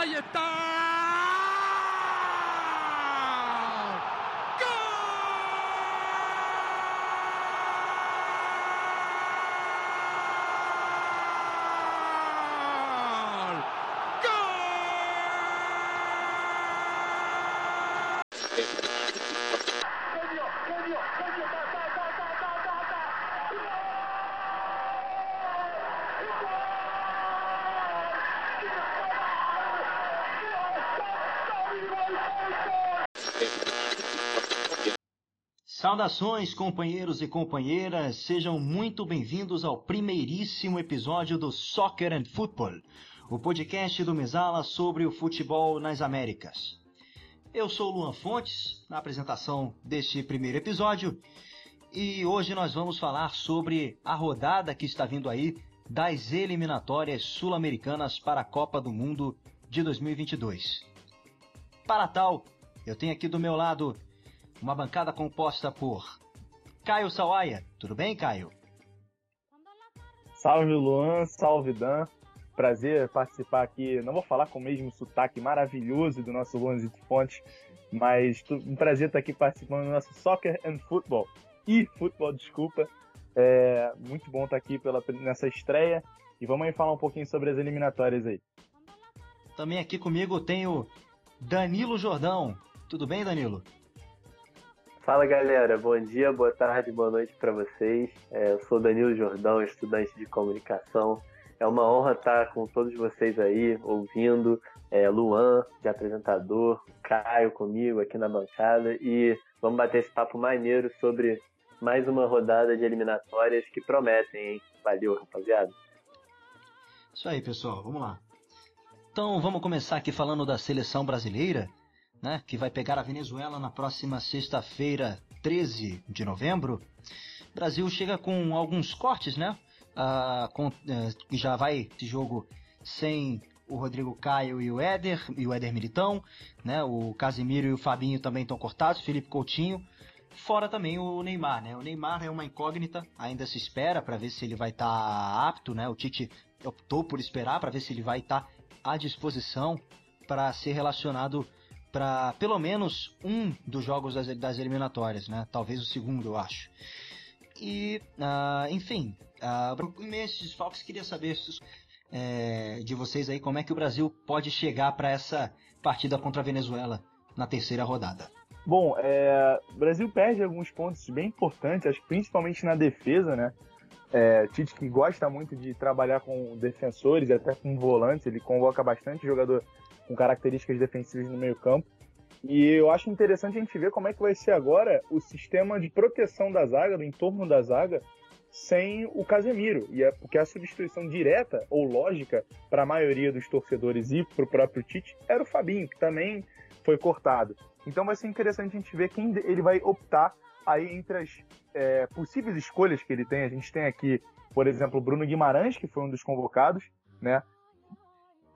Ahí está. Saudações, companheiros e companheiras, sejam muito bem-vindos ao primeiríssimo episódio do Soccer and Football, o podcast do Mesala sobre o futebol nas Américas. Eu sou Luan Fontes, na apresentação deste primeiro episódio, e hoje nós vamos falar sobre a rodada que está vindo aí das eliminatórias sul-americanas para a Copa do Mundo de 2022. Para tal, eu tenho aqui do meu lado uma bancada composta por Caio Sawaia. Tudo bem, Caio? Salve Luan, salve Dan. Prazer participar aqui. Não vou falar com o mesmo sotaque maravilhoso do nosso Luanzito Fontes, mas um prazer estar aqui participando do nosso Soccer and Football. E futebol, desculpa. É muito bom estar aqui pela, nessa estreia. E vamos aí falar um pouquinho sobre as eliminatórias aí. Também aqui comigo tem o Danilo Jordão. Tudo bem, Danilo? Fala galera, bom dia, boa tarde, boa noite para vocês. É, eu sou Danilo Jordão, estudante de comunicação. É uma honra estar com todos vocês aí, ouvindo. É, Luan, de apresentador, Caio comigo aqui na bancada e vamos bater esse papo maneiro sobre mais uma rodada de eliminatórias que prometem, hein? Valeu, rapaziada. Isso aí, pessoal, vamos lá. Então vamos começar aqui falando da seleção brasileira né, que vai pegar a Venezuela na próxima sexta-feira, 13 de novembro. O Brasil chega com alguns cortes, né? Ah, com, uh, já vai esse jogo sem o Rodrigo Caio e o Éder, e o Éder Militão, né? O Casimiro e o Fabinho também estão cortados, Felipe Coutinho. Fora também o Neymar, né? O Neymar é uma incógnita, ainda se espera para ver se ele vai estar tá apto, né? O Tite optou por esperar para ver se ele vai estar tá à disposição para ser relacionado para pelo menos um dos jogos das, das, eliminatórias, né? Talvez o segundo, eu acho. E, uh, enfim, uh, esses desfalques, queria saber é, de vocês aí como é que o Brasil pode chegar para essa partida contra a Venezuela na terceira rodada. Bom, é, o Brasil perde alguns pontos bem importantes, acho que principalmente na defesa, né? É, Tite que gosta muito de trabalhar com defensores até com volantes, ele convoca bastante jogador com características defensivas no meio campo. E eu acho interessante a gente ver como é que vai ser agora o sistema de proteção da zaga, do entorno da zaga, sem o Casemiro. E é porque a substituição direta ou lógica para a maioria dos torcedores e para o próprio Tite era o Fabinho, que também foi cortado. Então vai ser interessante a gente ver quem ele vai optar aí entre as é, possíveis escolhas que ele tem. A gente tem aqui, por exemplo, o Bruno Guimarães, que foi um dos convocados, né?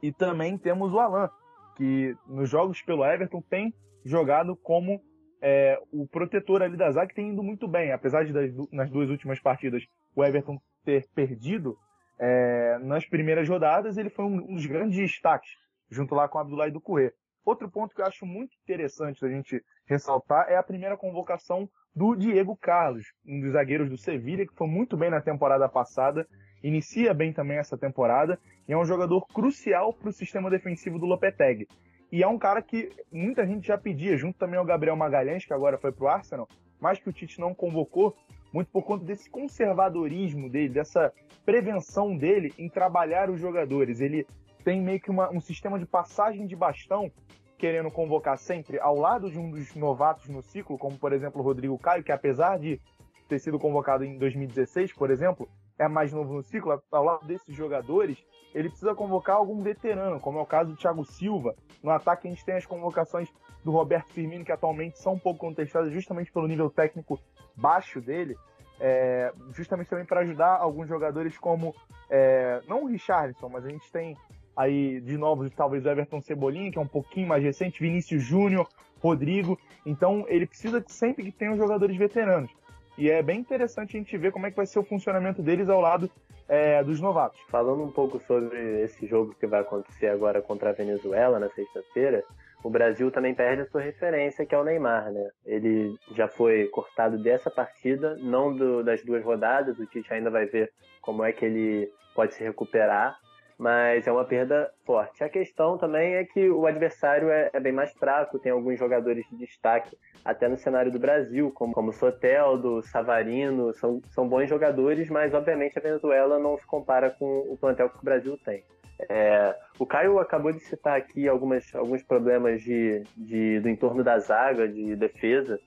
E também temos o Alan, que nos jogos pelo Everton tem jogado como é, o protetor ali da zaga, que tem indo muito bem, apesar de das, nas duas últimas partidas o Everton ter perdido é, nas primeiras rodadas, ele foi um, um, dos grandes destaques, junto lá com o Abdullah do Corrêa. Outro ponto que eu acho muito interessante da gente ressaltar é a primeira convocação do Diego Carlos, um dos zagueiros do Sevilha, que foi muito bem na temporada passada inicia bem também essa temporada e é um jogador crucial para o sistema defensivo do Lopetegui. E é um cara que muita gente já pedia, junto também ao Gabriel Magalhães, que agora foi para o Arsenal, mas que o Tite não convocou, muito por conta desse conservadorismo dele, dessa prevenção dele em trabalhar os jogadores. Ele tem meio que uma, um sistema de passagem de bastão, querendo convocar sempre ao lado de um dos novatos no ciclo, como por exemplo o Rodrigo Caio, que apesar de ter sido convocado em 2016, por exemplo, é mais novo no ciclo, ao lado desses jogadores, ele precisa convocar algum veterano, como é o caso do Thiago Silva. No ataque a gente tem as convocações do Roberto Firmino, que atualmente são um pouco contestadas justamente pelo nível técnico baixo dele, é, justamente também para ajudar alguns jogadores como, é, não o Richardson, mas a gente tem aí de novo talvez o Everton Cebolinha, que é um pouquinho mais recente, Vinícius Júnior, Rodrigo, então ele precisa sempre que tenham jogadores veteranos. E é bem interessante a gente ver como é que vai ser o funcionamento deles ao lado é, dos novatos. Falando um pouco sobre esse jogo que vai acontecer agora contra a Venezuela na sexta-feira, o Brasil também perde a sua referência, que é o Neymar, né? Ele já foi cortado dessa partida, não do, das duas rodadas, o Tite ainda vai ver como é que ele pode se recuperar, mas é uma perda forte. A questão também é que o adversário é, é bem mais fraco, tem alguns jogadores de destaque, até no cenário do Brasil, como, como Soteldo, Savarino, são, são bons jogadores, mas obviamente a Venezuela não se compara com o plantel que o Brasil tem. É, o Caio acabou de citar aqui algumas, alguns problemas de, de, do entorno da zaga, de defesa,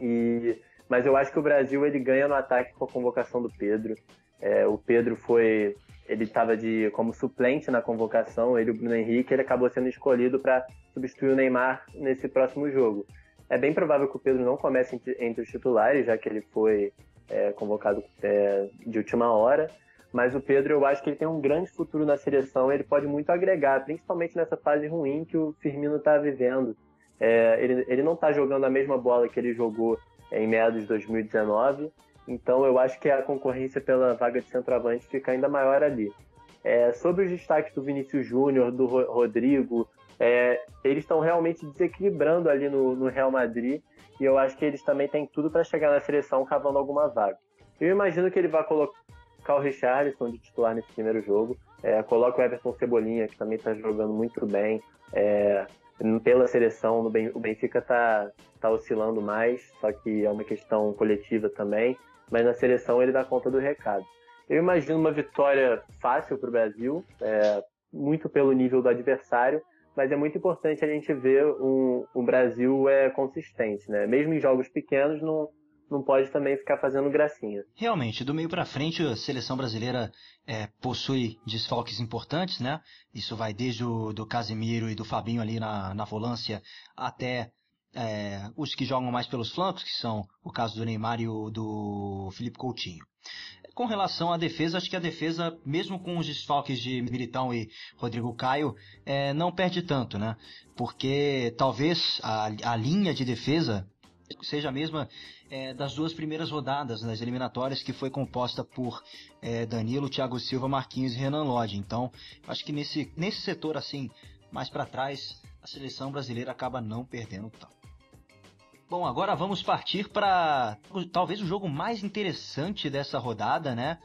e, mas eu acho que o Brasil ele ganha no ataque com a convocação do Pedro. É, o Pedro foi ele estava de como suplente na convocação, ele o Bruno Henrique, ele acabou sendo escolhido para substituir o Neymar nesse próximo jogo. É bem provável que o Pedro não comece entre, entre os titulares, já que ele foi é, convocado é, de última hora, mas o Pedro eu acho que ele tem um grande futuro na seleção, ele pode muito agregar, principalmente nessa fase ruim que o Firmino está vivendo. É, ele, ele não está jogando a mesma bola que ele jogou em meados de 2019, então eu acho que a concorrência pela vaga de centroavante fica ainda maior ali. É, sobre os destaques do Vinícius Júnior, do Rodrigo, é, eles estão realmente desequilibrando ali no, no, Real Madrid e eu acho que eles também têm tudo para chegar na seleção cavando alguma vaga. Eu imagino que ele vai colocar o Richarlison de titular nesse primeiro jogo, é, coloca o Everton Cebolinha, que também está jogando muito bem. É, pela seleção, o Benfica está tá oscilando mais, só que é uma questão coletiva também mas na seleção ele dá conta do recado. Eu imagino uma vitória fácil para o Brasil, é, muito pelo nível do adversário, mas é muito importante a gente ver um, um Brasil é consistente, né? Mesmo em jogos pequenos, não, não pode também ficar fazendo gracinha. Realmente, do meio para frente, a seleção brasileira é, possui desfalques importantes, né? Isso vai desde o do Casemiro e do Fabinho ali na, na volância até é, os que jogam mais pelos flancos, que são o caso do Neymar e o do Felipe Coutinho. Com relação à defesa, acho que a defesa, mesmo com os desfalques de Militão e Rodrigo Caio, é, não perde tanto, né? Porque talvez a, a linha de defesa seja a mesma é, das duas primeiras rodadas nas eliminatórias, que foi composta por é, Danilo, Thiago Silva, Marquinhos e Renan Lodge. Então, acho que nesse, nesse setor assim, mais para trás, a seleção brasileira acaba não perdendo tanto. Bom, agora vamos partir para talvez o jogo mais interessante dessa rodada, né?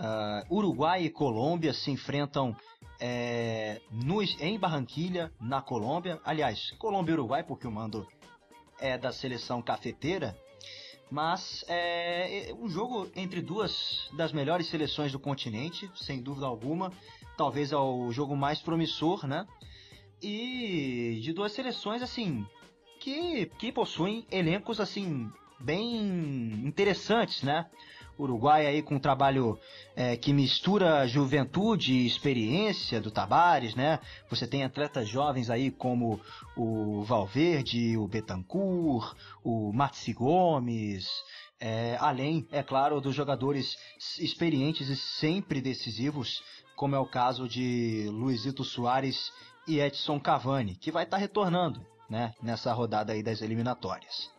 Uh, Uruguai e Colômbia se enfrentam é, no, em Barranquilha, na Colômbia. Aliás, Colômbia e Uruguai, porque o mando é da seleção cafeteira. Mas é, um jogo entre duas das melhores seleções do continente, sem dúvida alguma. Talvez é o jogo mais promissor, né? E de duas seleções, assim, que, que possuem elencos assim bem interessantes, né? Uruguai aí com um trabalho é, que mistura juventude e experiência do Tabares, né? Você tem atletas jovens aí como o Valverde, o Betancourt, o Matsi Gomes, é, além, é claro, dos jogadores experientes e sempre decisivos, como é o caso de Luizito Soares e Edson Cavani, que vai estar tá retornando né, nessa rodada aí das eliminatórias.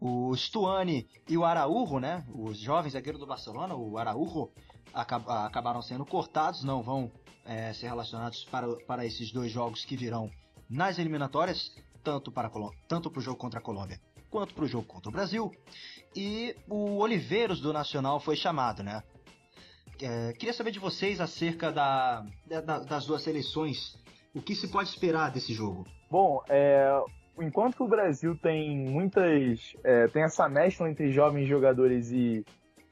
O Stuani e o Araújo, né, os jovens zagueiros do Barcelona, o Araújo, acabaram sendo cortados, não vão é, ser relacionados para, para esses dois jogos que virão nas eliminatórias, tanto para tanto para o jogo contra a Colômbia quanto para o jogo contra o Brasil. E o Oliveiros do Nacional foi chamado, né? É, queria saber de vocês acerca da, da, das duas seleções. O que se pode esperar desse jogo? Bom, é, enquanto o Brasil tem muitas. É, tem essa mescla entre jovens jogadores e,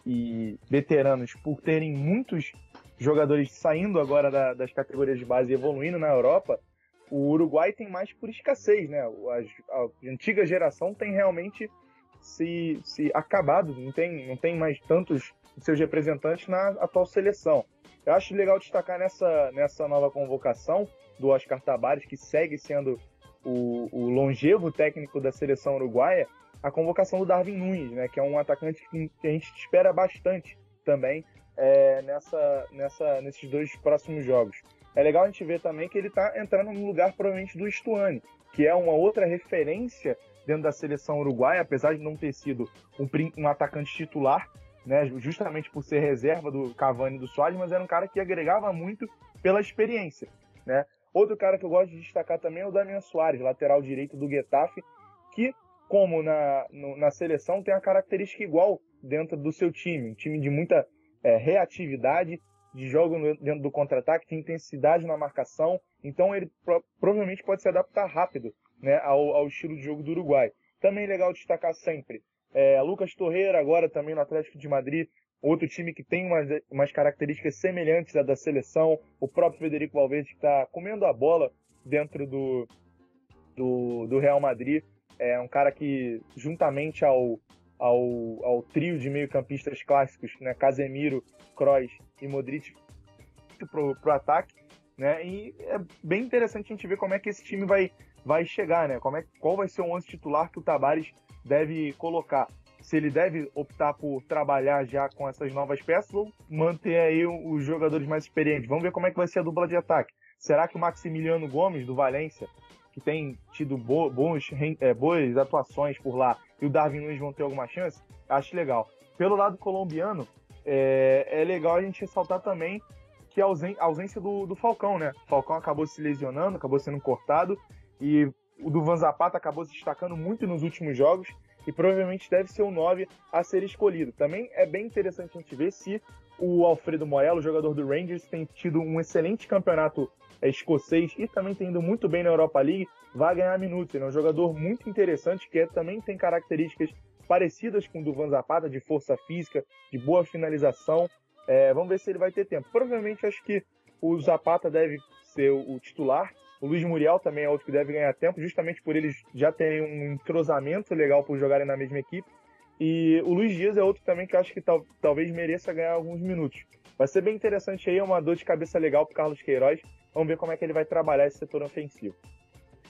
e veteranos por terem muitos jogadores saindo agora da, das categorias de base e evoluindo na Europa, o Uruguai tem mais por escassez, né? A, a antiga geração tem realmente se, se acabado, não tem, não tem mais tantos seus representantes na atual seleção. Eu acho legal destacar nessa, nessa nova convocação do Oscar Tabares, que segue sendo o, o longevo técnico da seleção uruguaia, a convocação do Darwin Nunes, né, que é um atacante que, a gente espera bastante também é, nessa, nessa, nesses dois próximos jogos. É legal a gente ver também que ele está entrando no lugar provavelmente do Stuani, que é uma outra referência dentro da seleção uruguaia, apesar de não ter sido um, um atacante titular, né? Justamente por ser reserva do Cavani e do Soares, mas era um cara que agregava muito pela experiência, né? Outro cara que eu gosto de destacar também é o Damian Soares, lateral direito do Getafe, que, como na, no, na seleção, tem a característica igual dentro do seu time, um time de muita é, reatividade, de jogo dentro do contra-ataque, de intensidade na marcação, então ele pro, provavelmente pode se adaptar rápido né, ao, ao, estilo de jogo do Uruguai. Também legal destacar sempre é, Lucas Torreira, agora também no Atlético de Madrid, outro time que tem umas, umas características semelhantes à da seleção, o próprio Federico Valverde que está comendo a bola dentro do, do, do, Real Madrid, é um cara que juntamente ao, ao, ao trio de meio-campistas clássicos, né, Casemiro, Kroos e Modric, pro, pro ataque, né, e é bem interessante a gente ver como é que esse time vai, vai chegar, né, como é, qual vai ser o 11 titular que o Tabares deve colocar se ele deve optar por trabalhar já com essas novas peças ou manter aí os jogadores mais experientes. Vamos ver como é que vai ser a dupla de ataque. Será que o Maximiliano Gomes, do Valência, que tem tido bo bons, é, boas atuações por lá, e o Darwin Nunes vão ter alguma chance? Acho legal. Pelo lado colombiano, é, é legal a gente ressaltar também que a ausência do, do Falcão, né? O Falcão acabou se lesionando, acabou sendo cortado, e o do Van Zapata acabou se destacando muito nos últimos jogos e provavelmente deve ser o 9 a ser escolhido. Também é bem interessante a gente ver se o Alfredo Morello, jogador do Rangers, tem tido um excelente campeonato é, escocês e também tem indo muito bem na Europa League, vai ganhar minutos. Ele é um jogador muito interessante que é, também tem características parecidas com o do Van Zapata, de força física, de boa finalização. É, vamos ver se ele vai ter tempo. Provavelmente acho que o Zapata deve ser o titular o Luiz Muriel também é outro que deve ganhar tempo, justamente por eles já terem um entrosamento legal por jogarem na mesma equipe. E o Luiz Dias é outro também que acho que tal, talvez mereça ganhar alguns minutos. Vai ser bem interessante aí, é uma dor de cabeça legal para Carlos Queiroz. Vamos ver como é que ele vai trabalhar esse setor ofensivo.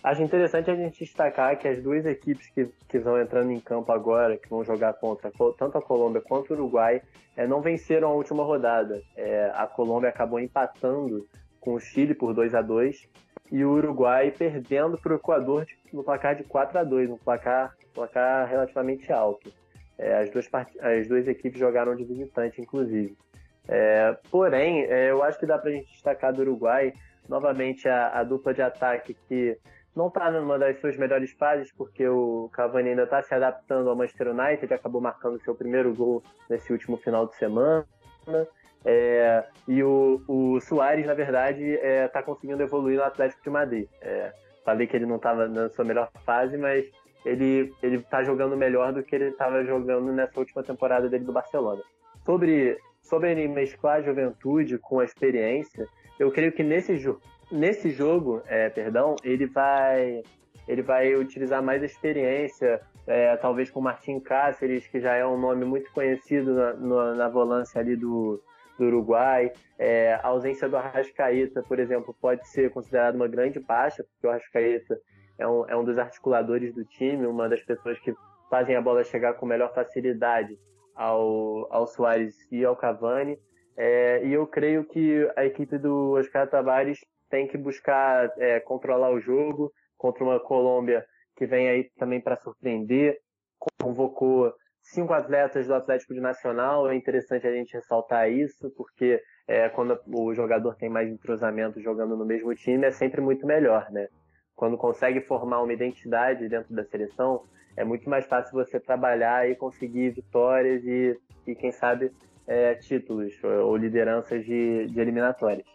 Acho interessante a gente destacar que as duas equipes que, que vão entrando em campo agora, que vão jogar contra tanto a Colômbia quanto o Uruguai, é, não venceram a última rodada. É, a Colômbia acabou empatando com o Chile por 2 a 2 e o Uruguai perdendo para o Equador no placar de 4 a 2 um placar, placar relativamente alto. É, as, duas as duas equipes jogaram de visitante, inclusive. É, porém, é, eu acho que dá para a gente destacar do Uruguai, novamente, a, a dupla de ataque que não está numa das suas melhores fases, porque o Cavani ainda está se adaptando ao Manchester United, acabou marcando seu primeiro gol nesse último final de semana. É, e o, o Soares, na verdade, está é, conseguindo evoluir no Atlético de Madrid. É, falei que ele não estava na sua melhor fase, mas ele ele está jogando melhor do que ele estava jogando nessa última temporada dele do Barcelona. Sobre sobre mesclar a juventude com a experiência, eu creio que nesse jogo nesse jogo, é, perdão, ele vai ele vai utilizar mais a experiência, é, talvez com o Martin Cáceres, que já é um nome muito conhecido na, na, na volância ali do, do Uruguai. É, a ausência do Arrascaeta, por exemplo, pode ser considerada uma grande baixa, porque o Arrascaeta é um, é um dos articuladores do time, uma das pessoas que fazem a bola chegar com melhor facilidade ao, ao Soares e ao Cavani. É, e eu creio que a equipe do Oscar Tavares tem que buscar é, controlar o jogo contra uma Colômbia que vem aí também para surpreender. Convocou cinco atletas do Atlético de Nacional. É interessante a gente ressaltar isso, porque é, quando o jogador tem mais entrosamento jogando no mesmo time, é sempre muito melhor, né? Quando consegue formar uma identidade dentro da seleção, é muito mais fácil você trabalhar e conseguir vitórias e, e quem sabe, é, títulos ou lideranças de, de eliminatórias.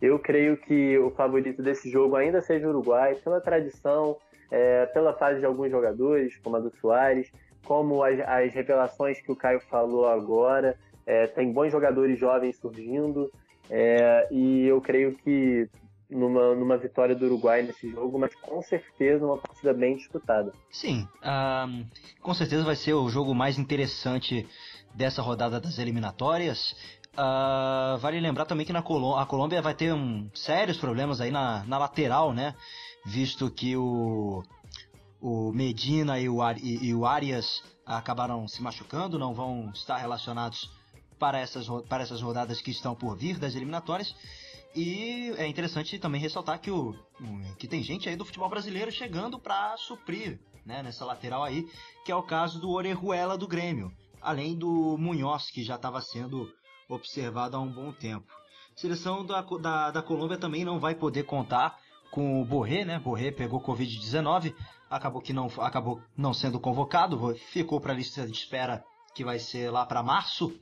Eu creio que o favorito desse jogo ainda seja o Uruguai, pela tradição, é, pela fase de alguns jogadores, como a do Soares, como as, as revelações que o Caio falou agora. É, tem bons jogadores jovens surgindo é, e eu creio que numa, numa vitória do Uruguai nesse jogo, mas com certeza uma partida bem disputada. Sim, um, com certeza vai ser o jogo mais interessante dessa rodada das eliminatórias. Uh, vale lembrar também que na Colô a Colômbia vai ter um, sérios problemas aí na, na lateral, né? Visto que o o Medina e o, e, e o Arias acabaram se machucando, não vão estar relacionados para essas, para essas rodadas que estão por vir das eliminatórias. E é interessante também ressaltar que, o, que tem gente aí do futebol brasileiro chegando para suprir né, nessa lateral aí, que é o caso do Orejuela do Grêmio. além do Munhoz, que já estava sendo observado há um bom tempo. A seleção da, da, da Colômbia também não vai poder contar com o Borré, né? Borré pegou Covid-19, acabou que não acabou não sendo convocado, ficou para a lista de espera que vai ser lá para março.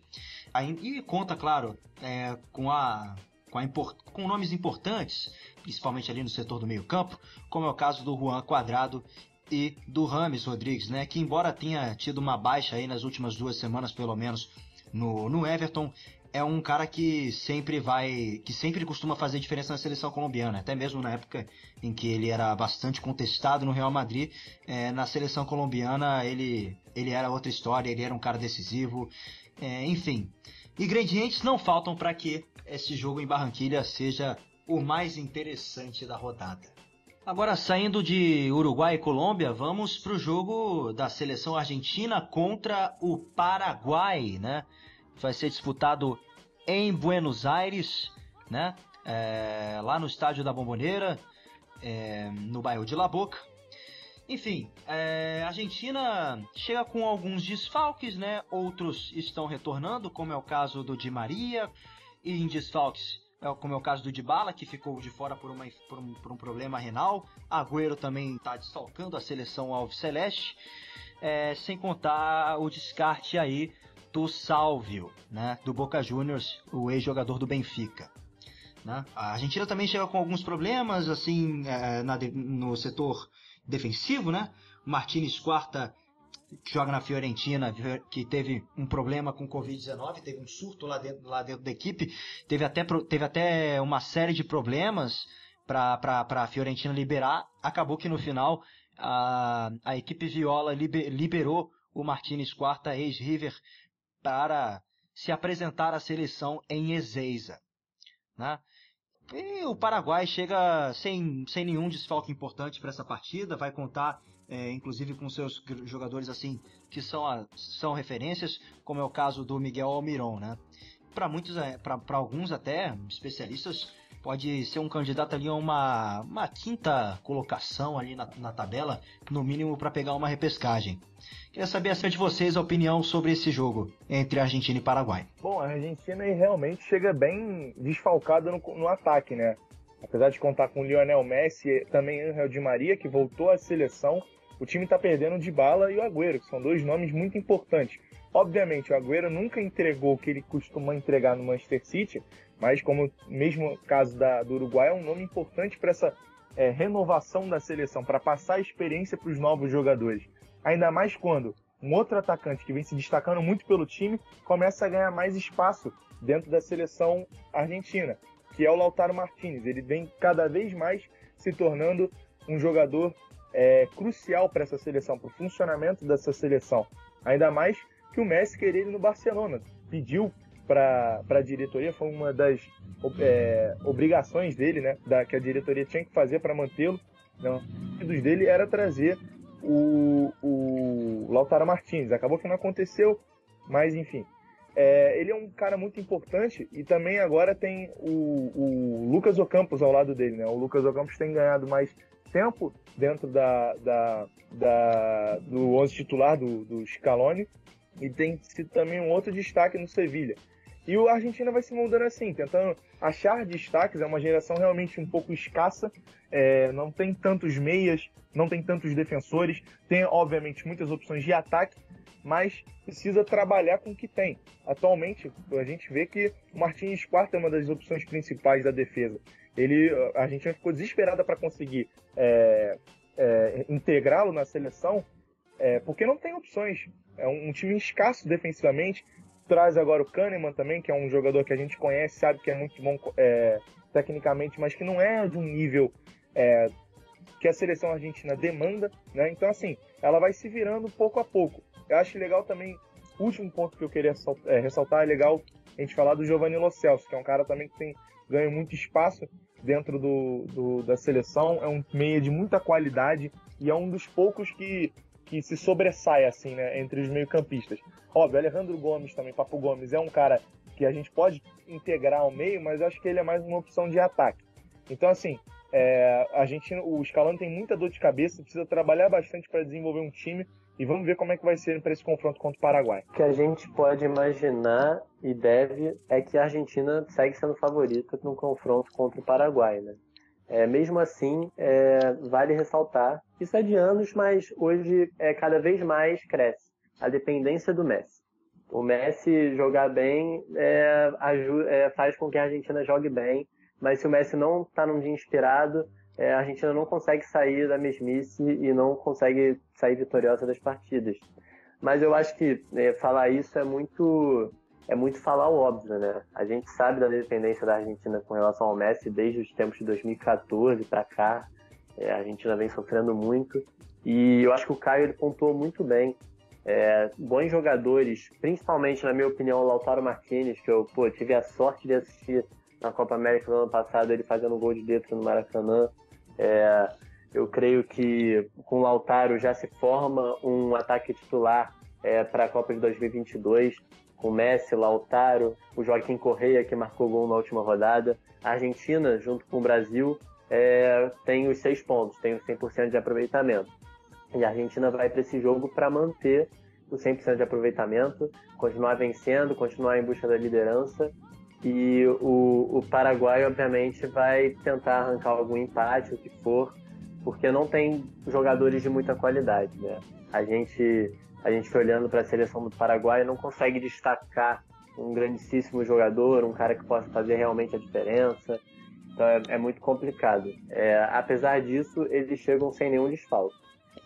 E conta, claro, é, com a com, import, com, nomes importantes, principalmente ali no setor do meio-campo, como é o caso do Juan Quadrado e do Rames Rodrigues, né? Que embora tenha tido uma baixa aí nas últimas duas semanas, pelo menos, no, no Everton, é um cara que sempre vai, que sempre costuma fazer diferença na seleção colombiana, até mesmo na época em que ele era bastante contestado no Real Madrid, é, na seleção colombiana ele, ele era outra história, ele era um cara decisivo, é, enfim. Ingredientes não faltam para que esse jogo em Barranquilha seja o mais interessante da rodada. Agora, saindo de Uruguai e Colômbia, vamos para o jogo da seleção argentina contra o Paraguai, né? Vai ser disputado em Buenos Aires, né? É, lá no estádio da Bomboneira, é, no bairro de La Boca. Enfim, é, a Argentina chega com alguns desfalques, né? Outros estão retornando, como é o caso do Di Maria, e em desfalques, é, como é o caso do Dybala, que ficou de fora por, uma, por, um, por um problema renal. Agüero também está desfalcando a seleção Alves Celeste, é, sem contar o descarte aí do Salvio, né, do Boca Juniors, o ex-jogador do Benfica. Né? A Argentina também chega com alguns problemas assim é, na, no setor defensivo, né? O Martinez Quarta que joga na Fiorentina, que teve um problema com Covid-19, teve um surto lá dentro, lá dentro da equipe, teve até, teve até uma série de problemas para a Fiorentina liberar. Acabou que no final a, a equipe Viola liber, liberou o Martinez Quarta, ex-River, para se apresentar à seleção em Ezeiza. Né? E o Paraguai chega sem, sem nenhum desfalque importante para essa partida, vai contar é, inclusive com seus jogadores assim que são, a, são referências, como é o caso do Miguel Almiron, né? Para muitos, é, para alguns até especialistas, pode ser um candidato ali a uma, uma quinta colocação ali na, na tabela, no mínimo para pegar uma repescagem. Queria saber assim, de vocês a opinião sobre esse jogo entre Argentina e Paraguai. Bom, a Argentina realmente chega bem desfalcada no, no ataque, né? Apesar de contar com Lionel Messi, também Angel Di Maria, que voltou à seleção, o time está perdendo de bala e o Agüero, que são dois nomes muito importantes. Obviamente, o Agüero nunca entregou o que ele costuma entregar no Manchester City, mas como mesmo caso da, do Uruguai, é um nome importante para essa é, renovação da seleção, para passar a experiência para os novos jogadores. Ainda mais quando um outro atacante que vem se destacando muito pelo time começa a ganhar mais espaço dentro da seleção argentina, que é o Lautaro Martinez. Ele vem cada vez mais se tornando um jogador é, crucial para essa seleção, para o funcionamento dessa seleção. Ainda mais que o Messi queria ele no Barcelona. Pediu para a diretoria, foi uma das é, obrigações dele, né, da, que a diretoria tinha que fazer para mantê-lo. Não, os dele era trazer o, o Lautaro Martins. Acabou que não aconteceu, mas enfim. É, ele é um cara muito importante e também agora tem o, o Lucas Ocampos ao lado dele. Né? O Lucas Ocampos tem ganhado mais tempo dentro da, da, da do 11 titular do, do Scaloni e tem sido também um outro destaque no Sevilha. E o Argentina vai se moldando assim, tentando achar destaques. É uma geração realmente um pouco escassa, é, não tem tantos meias, não tem tantos defensores, tem obviamente muitas opções de ataque, mas precisa trabalhar com o que tem. Atualmente, a gente vê que o Martins Quarto é uma das opções principais da defesa. Ele, a gente ficou desesperada para conseguir é, é, integrá-lo na seleção, é, porque não tem opções. É um, um, time escasso defensivamente. Traz agora o Kahneman também, que é um jogador que a gente conhece, sabe que é muito bom é, tecnicamente, mas que não é de um nível é, que a seleção argentina demanda. Né? Então, assim, ela vai se virando pouco a pouco. Eu acho legal também, último ponto que eu queria é, ressaltar é legal a gente falar do Giovanni Lo Celso, que é um cara também que tem ganho muito espaço dentro do, do, da seleção, é um meia de muita qualidade e é um dos poucos que, que se sobressai assim, né, entre os meio-campistas. Óbvio, Alejandro Gomes também, Papo Gomes, é um cara que a gente pode integrar ao meio, mas acho que ele é mais uma opção de ataque. Então, assim, é, a gente, o Scaloni tem muita dor de cabeça, precisa trabalhar bastante para desenvolver um time E vamos ver como é que vai ser para esse confronto contra o Paraguai. O que a gente pode imaginar e deve é que a Argentina segue sendo favorita no confronto contra o Paraguai, né? É, mesmo assim, é, vale ressaltar, isso é de anos, mas hoje é, cada vez mais cresce a dependência do Messi. O Messi jogar bem é, é, faz com que a Argentina jogue bem, mas se o Messi não está num dia inspirado, é, a Argentina não consegue sair da mesmice e não consegue sair vitoriosa das partidas. Mas eu acho que é, falar isso é muito é muito falar o óbvio, né? A gente sabe da dependência da Argentina com relação ao Messi desde os tempos de 2014 para cá. É, a Argentina vem sofrendo muito e eu acho que o Caio ele pontuou muito bem. É, bons jogadores, principalmente na minha opinião o Lautaro Martinez, que eu pô, tive a sorte de assistir na Copa América do ano passado ele fazendo gol de dentro no Maracanã. É, eu creio que com o Lautaro já se forma um ataque titular é, para a Copa de 2022, com Messi, Lautaro, o Joaquim Correia, que marcou gol na última rodada. A Argentina, junto com o Brasil, é, tem os seis pontos, tem os 100% de aproveitamento. E a Argentina vai para esse jogo para manter o 100% de aproveitamento, continuar vencendo, continuar em busca da liderança e o, o Paraguai, obviamente, vai tentar arrancar algum empate, o que for, porque não tem jogadores de muita qualidade. Né? A gente, a gente foi olhando para a seleção do Paraguai não consegue destacar um grandíssimo jogador, um cara que possa fazer realmente a diferença. Então é, é muito complicado. É, apesar disso, eles chegam sem nenhum desfalque.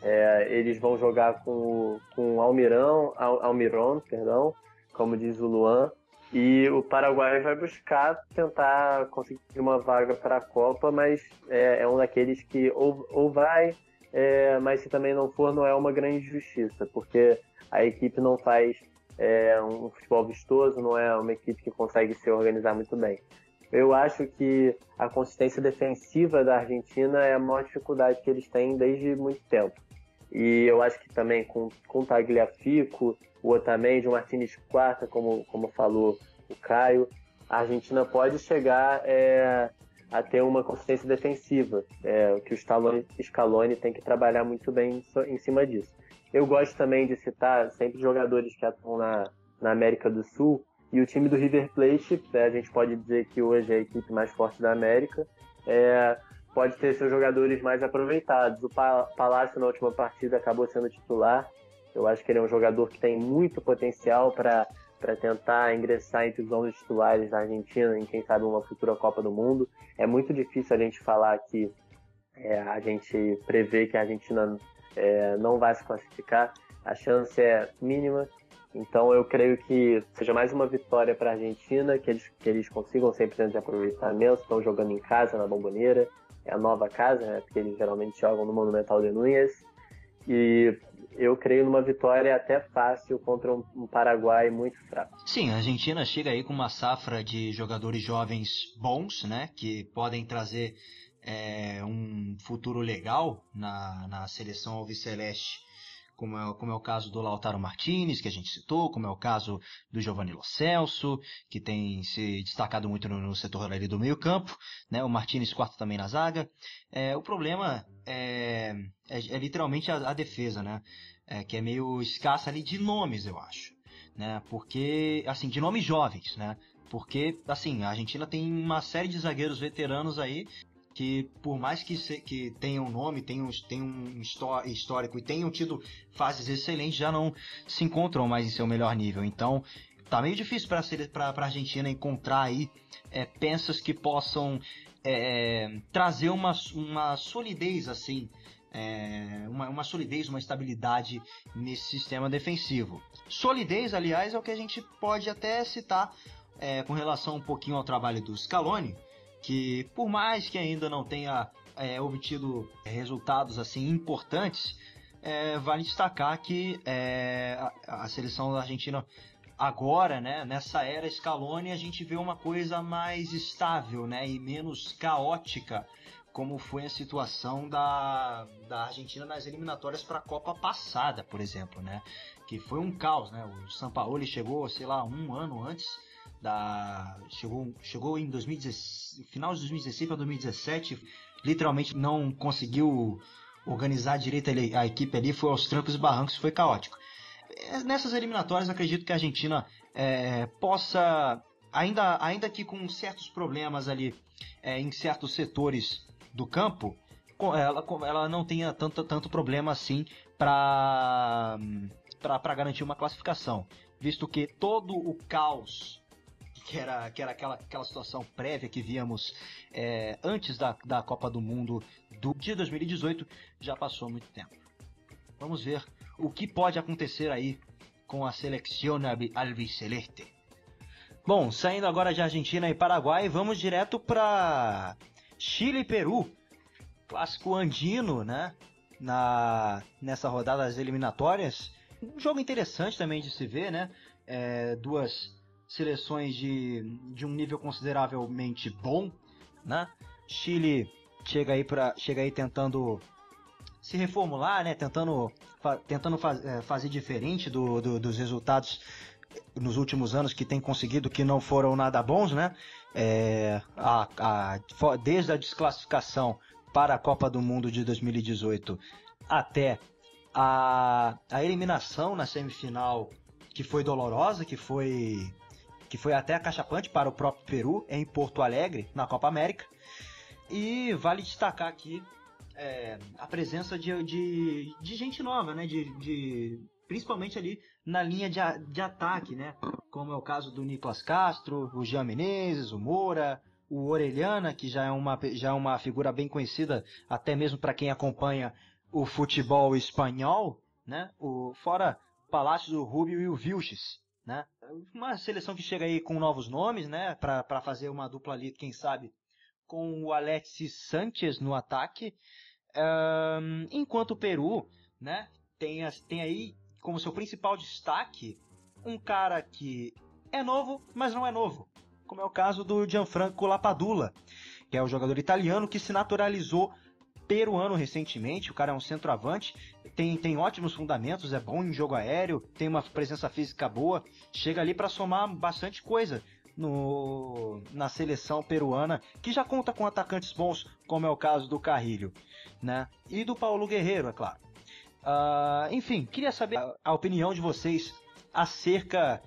É, eles vão jogar com, com Almirão, Al, Almiron, perdão, como diz o Luan, e o Paraguai vai buscar tentar conseguir uma vaga para a Copa, mas é, é, um daqueles que ou, ou vai, é, mas se também não for, não é uma grande justiça, porque a equipe não faz é, um futebol vistoso, não é uma equipe que consegue se organizar muito bem. Eu acho que a consistência defensiva da Argentina é a maior dificuldade que eles têm desde muito tempo. E eu acho que também com, com Tagliafico, o Otamendi, o Martins Quarta, como, como falou o Caio, a Argentina pode chegar é, a ter uma consistência defensiva, é, que o Scaloni, Scaloni tem que trabalhar muito bem em cima disso. Eu gosto também de citar sempre jogadores que atuam na, na América do Sul, e o time do River Plate, é, a gente pode dizer que hoje é a equipe mais forte da América, é, pode ter seus jogadores mais aproveitados. O Palácio na última partida acabou sendo titular. Eu acho que ele é um jogador que tem muito potencial para para tentar ingressar entre os 11 titulares da Argentina em quem sabe uma futura Copa do Mundo. É muito difícil a gente falar que é, a gente prevê que a Argentina é, não vai se classificar. A chance é mínima. Então eu creio que seja mais uma vitória para a Argentina, que eles, que eles consigam 100% de aproveitamento. Estão jogando em casa, na Bomboneira é a nova casa, né? Porque eles geralmente jogam no Monumental de Núñez. E eu creio numa vitória até fácil contra um, um, Paraguai muito fraco. Sim, a Argentina chega aí com uma safra de jogadores jovens bons, né? Que podem trazer é, um futuro legal na, na seleção alviceleste como é, como é o caso do Lautaro Martinez, que a gente citou, como é o caso do Giovanni Lo Celso, que tem se destacado muito no, no setor ali do meio campo, né? o Martinez quarto também na zaga. É, o problema é, é, é literalmente a, a, defesa, né? É, que é meio escassa ali de nomes, eu acho. Né? Porque, assim, de nomes jovens, né? Porque, assim, a Argentina tem uma série de zagueiros veteranos aí que por mais que, se, que tenham nome, tenham, tenham um histórico e tenham tido fases excelentes, já não se encontram mais em seu melhor nível. Então, tá meio difícil para a Argentina encontrar aí é, peças que possam é, trazer uma, uma solidez assim, é, uma, uma solidez, uma estabilidade nesse sistema defensivo. Solidez, aliás, é o que a gente pode até citar é, com relação um pouquinho ao trabalho do Scaloni, que por mais que ainda não tenha é, obtido resultados assim importantes, é, vale destacar que é, a, a, seleção da Argentina agora, né, nessa era Scaloni, a gente vê uma coisa mais estável, né, e menos caótica, como foi a situação da, da Argentina nas eliminatórias para a Copa passada, por exemplo, né, que foi um caos, né, o Sampaoli chegou, sei lá, um ano antes da chegou chegou em 2016, final de 2016 para 2017, literalmente não conseguiu organizar direito a equipe ali foi aos trancos e barrancos, foi caótico. É, nessas eliminatórias, acredito que a Argentina é, possa, ainda, ainda que com certos problemas ali é, em certos setores do campo, ela, ela não tenha tanto, tanto problema assim para garantir uma classificação, visto que todo o caos que era, que era aquela, aquela situação prévia que víamos é, antes da, da Copa do Mundo do de 2018, já passou muito tempo. Vamos ver o que pode acontecer aí com a seleção albiceleste. Bom, saindo agora de Argentina e Paraguai, vamos direto para Chile e Peru. Clássico andino, né? Na, nessa rodada das eliminatórias. Um jogo interessante também de se ver, né? É, duas seleções de, de um nível consideravelmente bom, né? Chile chega aí para chega aí tentando se reformular, né? Tentando fa, tentando é, fazer diferente do, do, dos resultados nos últimos anos que tem conseguido que não foram nada bons, né? É, a, a, desde a desclassificação para a Copa do Mundo de 2018 até a, a eliminação na semifinal que foi dolorosa, que foi que foi até acachapante para o próprio Peru em Porto Alegre, na Copa América. E vale destacar aqui é, a presença de, de, de, gente nova, né? De, de, principalmente ali na linha de, de ataque, né? Como é o caso do Nicolas Castro, o Jean Menezes, o Moura, o Orelhana, que já é uma, já é uma figura bem conhecida até mesmo para quem acompanha o futebol espanhol, né? O, fora Palácio do Rubio e o Vilches, né? Uma seleção que chega aí com novos nomes, né? Para fazer uma dupla ali, quem sabe, com o Alexis Sanchez no ataque. Um, enquanto o Peru, né? Tem, tem aí como seu principal destaque um cara que é novo, mas não é novo. Como é o caso do Gianfranco Lapadula, que é o jogador italiano que se naturalizou peruano recentemente. O cara é um centroavante, tem, tem ótimos fundamentos, é bom em jogo aéreo, tem uma presença física boa, chega ali para somar bastante coisa no, na seleção peruana, que já conta com atacantes bons, como é o caso do Carrilho, né? E do Paulo Guerreiro, é claro. Uh, enfim, queria saber a, a opinião de vocês acerca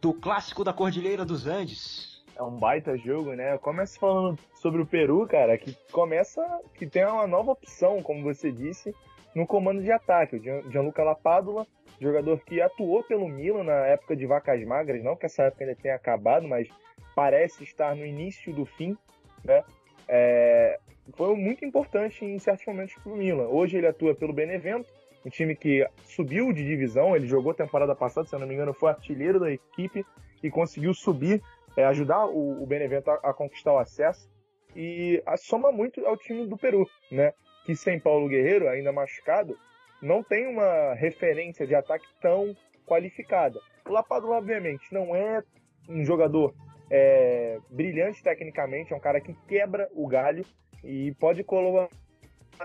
do clássico da Cordilheira dos Andes, é um baita jogo, né? Começa falando sobre o Peru, cara, que começa que tem uma nova opção, como você disse, no comando de ataque. O Gianluca Lapadula, jogador que atuou pelo Milan na época de vacas magras, não que essa época ainda tenha acabado, mas parece estar no início do fim, né? É, foi muito importante em certos momentos para o Milan. Hoje ele atua pelo Benevento, um time que subiu de divisão, ele jogou temporada passada, se não me engano, foi artilheiro da equipe e conseguiu subir é, ajudar o, o Benevento a, a, conquistar o acesso e soma muito ao time do Peru, né? Que sem Paulo Guerreiro, ainda machucado, não tem uma referência de ataque tão qualificada. O Lapadula, obviamente, não é um jogador é, brilhante tecnicamente, é um cara que quebra o galho e pode colaborar,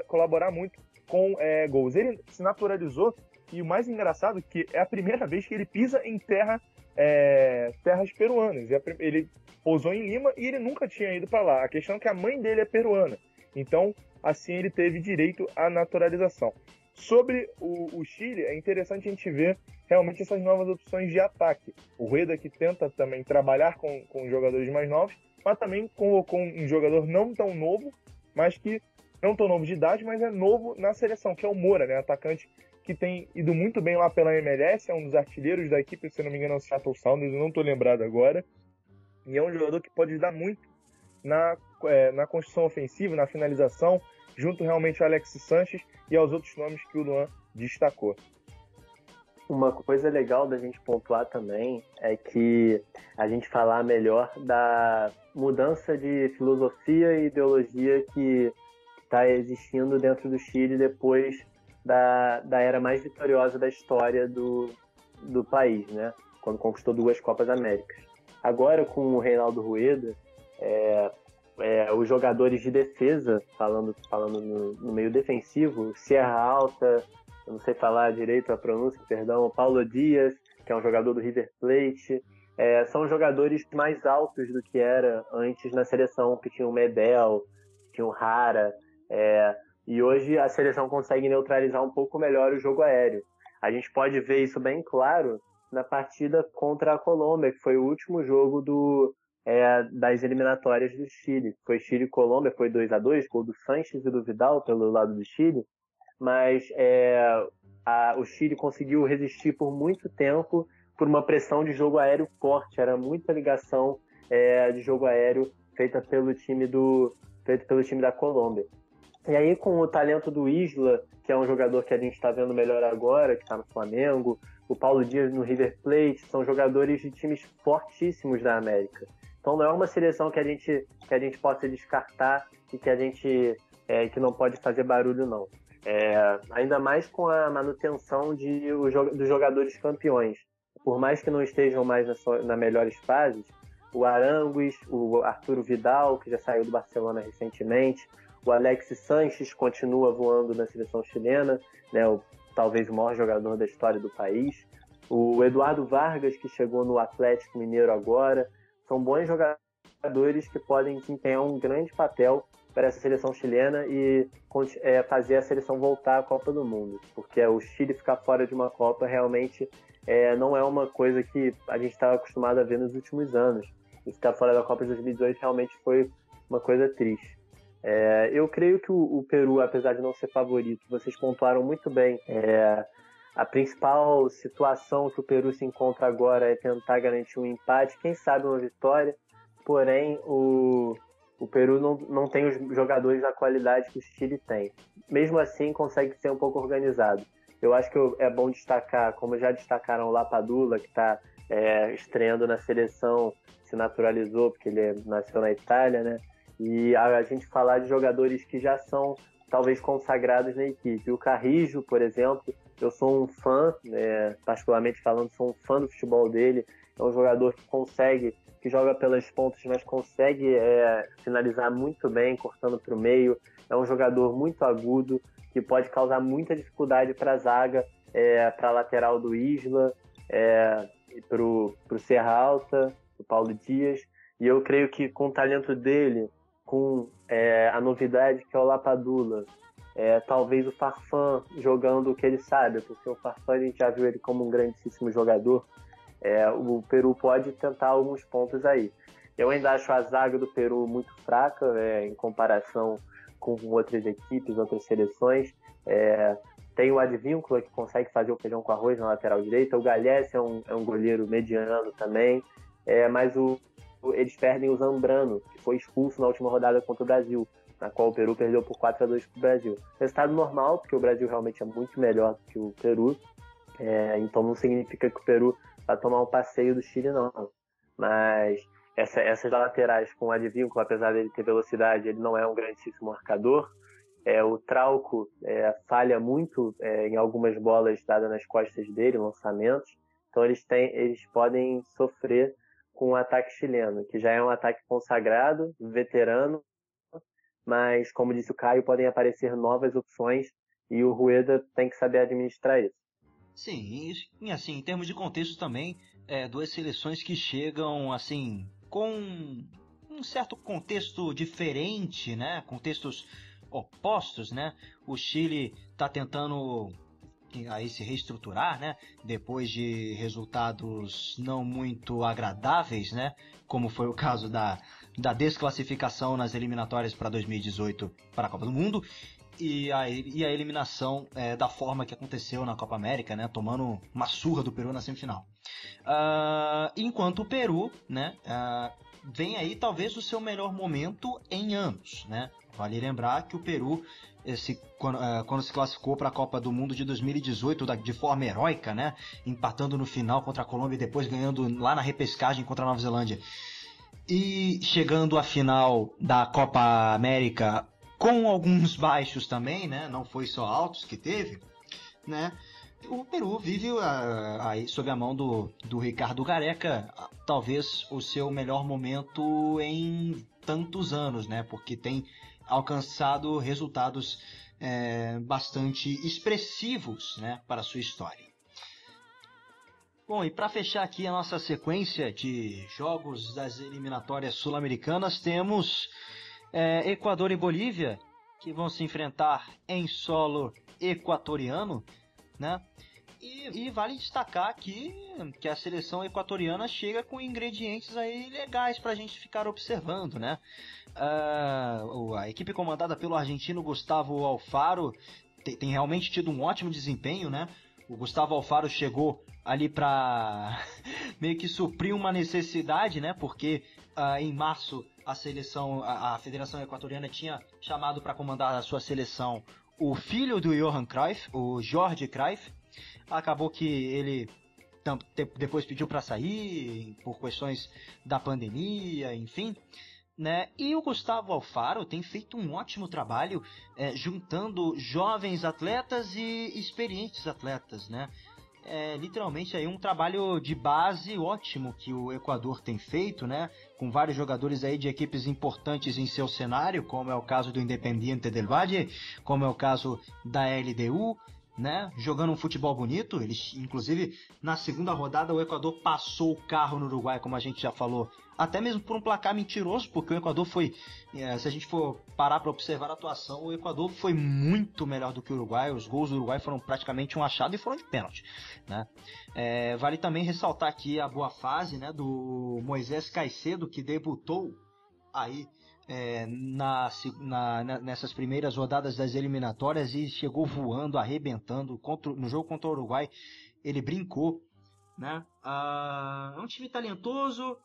colaborar muito com é, gols. Ele se naturalizou e o mais engraçado é que é a primeira vez que ele pisa em terra é, terras peruanas. Ele pousou em Lima e ele nunca tinha ido para lá. A questão é que a mãe dele é peruana. Então, assim, ele teve direito à naturalização. Sobre o, o, Chile, é interessante a gente ver realmente essas novas opções de ataque. O Rueda que tenta também trabalhar com, com jogadores mais novos, mas também colocou um jogador não tão novo, mas que não tão novo de idade, mas é novo na seleção, que é o Moura, né? Atacante que tem ido muito bem lá pela MLS, é um dos artilheiros da equipe, se não me engano, é o Seattle Sounders, não estou lembrado agora. E é um jogador que pode ajudar muito na, é, na construção ofensiva, na finalização, junto realmente ao Alex Sanches e aos outros nomes que o Luan destacou. Uma coisa legal da gente pontuar também é que a gente falar melhor da mudança de filosofia e ideologia que está existindo dentro do Chile depois da, da era mais vitoriosa da história do, do país, né? Quando conquistou duas Copas Américas. Agora, com o Reinaldo Rueda, é, é, os jogadores de defesa, falando, falando no, no, meio defensivo, Sierra Alta, eu não sei falar direito a pronúncia, perdão, Paulo Dias, que é um jogador do River Plate, é, são jogadores mais altos do que era antes na seleção, que tinha o Medel, tinha o Rara, é, E hoje a seleção consegue neutralizar um pouco melhor o jogo aéreo. A gente pode ver isso bem claro na partida contra a Colômbia, que foi o último jogo do, é, das eliminatórias do Chile. Foi Chile e Colômbia, foi 2 a 2 gol do Sanches e do Vidal pelo lado do Chile. Mas é, a, o Chile conseguiu resistir por muito tempo por uma pressão de jogo aéreo forte. Era muita ligação é, de jogo aéreo feita pelo time do feito pelo time da Colômbia. E aí com o talento do Isla, que é um jogador que a gente está vendo melhor agora, que está no Flamengo, o Paulo Dias no River Plate, são jogadores de times fortíssimos da América. Então não é uma seleção que a gente que a gente possa descartar e que a gente é, que não pode fazer barulho não. É, ainda mais com a manutenção de, o, dos jogadores campeões. Por mais que não estejam mais nas, nas melhores fases, o Arangues, o Arturo Vidal, que já saiu do Barcelona recentemente, o Alex Sanches continua voando na seleção chilena, né, o, talvez o maior jogador da história do país. O Eduardo Vargas, que chegou no Atlético Mineiro agora, são bons jogadores que podem desempenhar um grande papel para essa seleção chilena e é, fazer a seleção voltar à Copa do Mundo, porque o Chile ficar fora de uma Copa realmente é, não é uma coisa que a gente estava acostumado a ver nos últimos anos. E ficar fora da Copa de 2018 realmente foi uma coisa triste. É, eu creio que o, o, Peru, apesar de não ser favorito, vocês pontuaram muito bem. É, a principal situação que o Peru se encontra agora é tentar garantir um empate, quem sabe uma vitória. Porém, o, o Peru não, não tem os jogadores da qualidade que o Chile tem. Mesmo assim, consegue ser um pouco organizado. Eu acho que é bom destacar, como já destacaram o Lapadula, que está é, estreando na seleção, se naturalizou, porque ele nasceu na Itália, né? E a, a gente falar de jogadores que já são talvez consagrados na equipe. O Carrijo, por exemplo, eu sou um fã, né, particularmente falando, sou um fã do futebol dele. É um jogador que consegue que joga pelas pontas, mas consegue é, finalizar muito bem, cortando para o meio. É um jogador muito agudo, que pode causar muita dificuldade para a zaga, é, para a lateral do Isla, é, para o Serra Alta, o Paulo Dias. E eu creio que com o talento dele, com é, a novidade que é o Lapadula, é, talvez o Farfan jogando o que ele sabe, porque o Farfan a gente já viu ele como um grandíssimo jogador, é, o Peru pode tentar alguns pontos aí. Eu ainda acho a zaga do Peru muito fraca é, em comparação com outras equipes, outras seleções. É, tem o Advíncula que consegue fazer o feijão com arroz na lateral direita. O Galhés é um, é um goleiro mediano também. É, mas o, eles perdem o Zambrano, que foi expulso na última rodada contra o Brasil, na qual o Peru perdeu por 4 a 2 para o Brasil. Resultado normal, porque o Brasil realmente é muito melhor do que o Peru. É, então não significa que o Peru para tomar um passeio do Chile, não. Mas essa, essas laterais com o Advíncula, apesar dele ter velocidade, ele não é um grandíssimo marcador. É, o Trauco é, falha muito é, em algumas bolas dadas nas costas dele, lançamentos. Então eles, têm, eles podem sofrer com o ataque chileno, que já é um ataque consagrado, veterano, mas como disse o Caio, podem aparecer novas opções e o Rueda tem que saber administrar isso. Sim, e assim, em termos de contexto também, é, duas seleções que chegam assim com um certo contexto diferente, né? Contextos opostos, né? O Chile está tentando aí se reestruturar, né? Depois de resultados não muito agradáveis, né? Como foi o caso da, da desclassificação nas eliminatórias para 2018 para a Copa do Mundo e a, e a eliminação é, da forma que aconteceu na Copa América, né, tomando uma surra do Peru na semifinal. Uh, enquanto o Peru, né, uh, vem aí talvez o seu melhor momento em anos, né? Vale lembrar que o Peru, esse, quando, uh, quando se classificou para a Copa do Mundo de 2018 da, de forma heróica, né, empatando no final contra a Colômbia e depois ganhando lá na repescagem contra a Nova Zelândia. E chegando à final da Copa América com alguns baixos também, né? Não foi só altos que teve, né? O Peru vive uh, aí sob a mão do, do Ricardo Gareca, talvez o seu melhor momento em tantos anos, né? Porque tem alcançado resultados é, bastante expressivos, né? Para sua história. Bom, e para fechar aqui a nossa sequência de jogos das eliminatórias sul-americanas, temos é, Equador e Bolívia, que vão se enfrentar em solo equatoriano, né? E, e, vale destacar aqui que a seleção equatoriana chega com ingredientes aí legais para a gente ficar observando, né? Uh, a equipe comandada pelo argentino Gustavo Alfaro tem, tem, realmente tido um ótimo desempenho, né? O Gustavo Alfaro chegou ali para meio que suprir uma necessidade, né? Porque uh, em março a seleção, a, a Federação Equatoriana tinha chamado para comandar a sua seleção o filho do Johan Cruyff, o Jorge Cruyff, acabou que ele depois pediu para sair por questões da pandemia, enfim. Né? E o Gustavo Alfaro tem feito um ótimo trabalho é, juntando jovens atletas e experientes atletas, né? É, literalmente aí um trabalho de base ótimo que o Equador tem feito, né? Com vários jogadores aí de equipes importantes em seu cenário, como é o caso do Independiente del Valle, como é o caso da LDU, né? Jogando um futebol bonito. Eles, inclusive, na segunda rodada, o Equador passou o carro no Uruguai, como a gente já falou. Até mesmo por um placar mentiroso, porque o Equador foi. É, se a gente for parar para observar a atuação, o Equador foi muito melhor do que o Uruguai. Os gols do Uruguai foram praticamente um achado e foram de pênalti. Né? É, vale também ressaltar aqui a boa fase né, do Moisés Caicedo, que debutou aí é, na, na, nessas primeiras rodadas das eliminatórias e chegou voando, arrebentando. Contra, no jogo contra o Uruguai, ele brincou. Né? Ah, é um time talentoso,